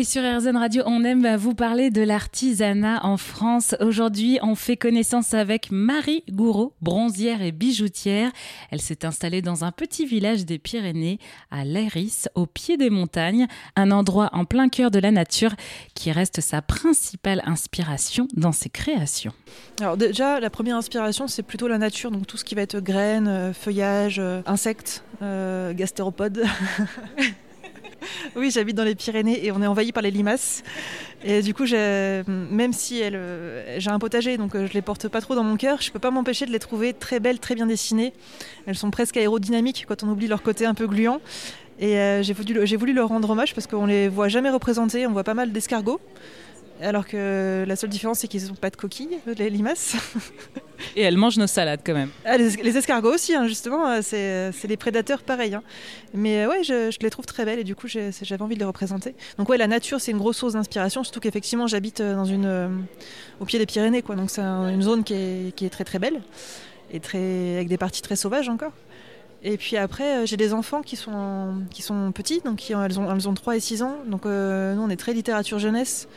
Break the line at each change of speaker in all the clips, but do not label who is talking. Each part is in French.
Et sur RZN Radio, on aime vous parler de l'artisanat en France. Aujourd'hui, on fait connaissance avec Marie Gouraud, bronzière et bijoutière. Elle s'est installée dans un petit village des Pyrénées, à Léris, au pied des montagnes, un endroit en plein cœur de la nature qui reste sa principale inspiration dans ses créations.
Alors déjà, la première inspiration, c'est plutôt la nature, donc tout ce qui va être graines, euh, feuillages, euh, insectes, euh, gastéropodes. oui, j'habite dans les Pyrénées et on est envahi par les limaces. Et du coup, même si euh, j'ai un potager, donc euh, je les porte pas trop dans mon cœur, je peux pas m'empêcher de les trouver très belles, très bien dessinées. Elles sont presque aérodynamiques quand on oublie leur côté un peu gluant. Et euh, j'ai voulu, voulu leur rendre hommage parce qu'on les voit jamais représentés. On voit pas mal d'escargots. Alors que la seule différence, c'est qu'ils n'ont pas de coquilles, les limaces.
Et elles mangent nos salades quand même.
Ah, les, escargots aussi, hein, justement, euh, euh, c'est des prédateurs pareils. Hein. Mais euh, ouais, je, les trouve très belles et du coup, j'avais envie de les représenter. Donc ouais, la nature, c'est une grosse source d'inspiration, surtout qu'effectivement, j'habite dans une, au pied des Pyrénées, quoi. Donc c'est une zone qui est, très très belle et très, avec des parties très sauvages encore. Et puis après, j'ai des enfants qui sont, qui sont petits, donc qui, elles, ont, elles ont 3 et 6 ans. Donc nous, on est très littérature jeunesse.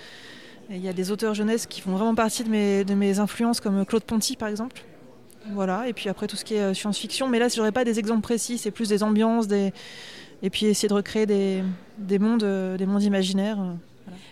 Il y a des auteurs jeunesse qui font vraiment partie de mes, de mes influences, comme Claude Ponty par exemple. Voilà, et puis après tout ce qui est euh, science-fiction. Mais là, je n'aurais pas des exemples précis, c'est plus des ambiances, des... et puis essayer de recréer des, des mondes, euh, des mondes imaginaires.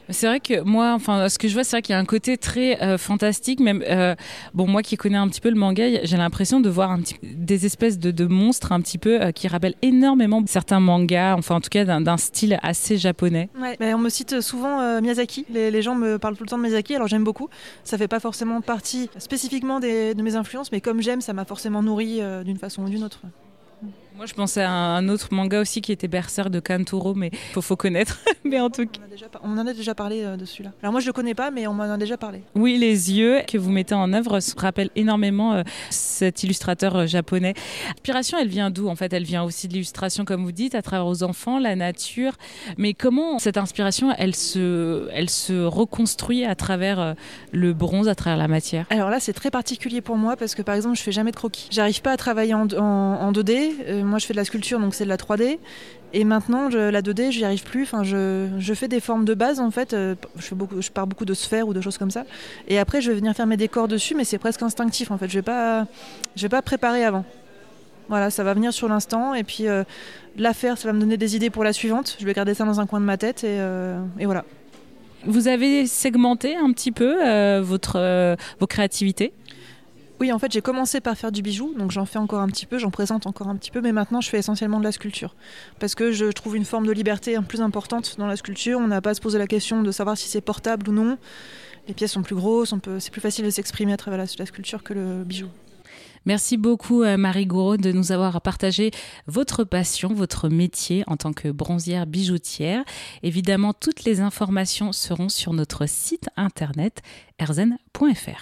C'est vrai que moi, enfin, ce que je vois, c'est vrai qu'il y a un côté très euh, fantastique. Même, euh, bon, moi qui connais un petit peu le manga, j'ai l'impression de voir des espèces de, monstres un petit peu euh, qui rappellent énormément certains mangas, enfin, en tout cas, d'un style assez japonais.
On me cite souvent Miyazaki. Les, gens me parlent tout le temps de Miyazaki, alors j'aime beaucoup. Ça fait pas forcément partie spécifiquement de mes influences, mais comme j'aime, ça m'a forcément nourri d'une façon ou d'une autre.
Moi, je pensais à un autre manga aussi qui était Berserk de Kanturo, mais faut, faut connaître. mais en tout cas.
On, en a déjà parlé euh, de celui-là. Alors, moi, je le connais pas, mais on m'en a déjà parlé.
Oui, les yeux que vous mettez en œuvre se rappellent énormément euh, cet illustrateur euh, japonais. L'inspiration, elle vient d'où En fait, elle vient aussi de l'illustration, comme vous dites, à travers aux enfants, la nature. Mais comment cette inspiration, elle se, elle se reconstruit à travers le bronze, à travers la matière?
Alors là, c'est très particulier pour moi parce que, par exemple, je fais jamais de croquis. J'arrive pas à travailler en, en 2D moi je fais de la sculpture, donc c'est de la 3D. Et maintenant, la 2D, j'y arrive plus. Enfin, je, fais des formes de base en fait. Euh, je, pars beaucoup de sphères ou de choses comme ça. Et après, je vais venir faire mes décors dessus, mais c'est presque instinctif en fait. Je vais pas, je vais pas préparer avant. Voilà, ça va venir sur l'instant. Et puis euh, la faire, ça va me donner des idées pour la suivante. Je vais garder ça dans un coin de ma tête et, euh, voilà.
Vous avez segmenté un petit peu votre, vos créativités?
Oui, en fait, j'ai commencé par faire du bijou, donc j'en fais encore un petit peu, j'en présente encore un petit peu, mais maintenant je fais essentiellement de la sculpture. Parce que je trouve une forme de liberté plus importante dans la sculpture. On n'a pas à se poser la question de savoir si c'est portable ou non. Les pièces sont plus grosses, c'est plus facile de s'exprimer à travers la, sculpture que le bijou.
Merci beaucoup euh, Marie Gouraud de nous avoir partagé votre passion, votre métier en tant que bronzière bijoutière. Évidemment, toutes les informations seront sur notre site internet erzen.fr.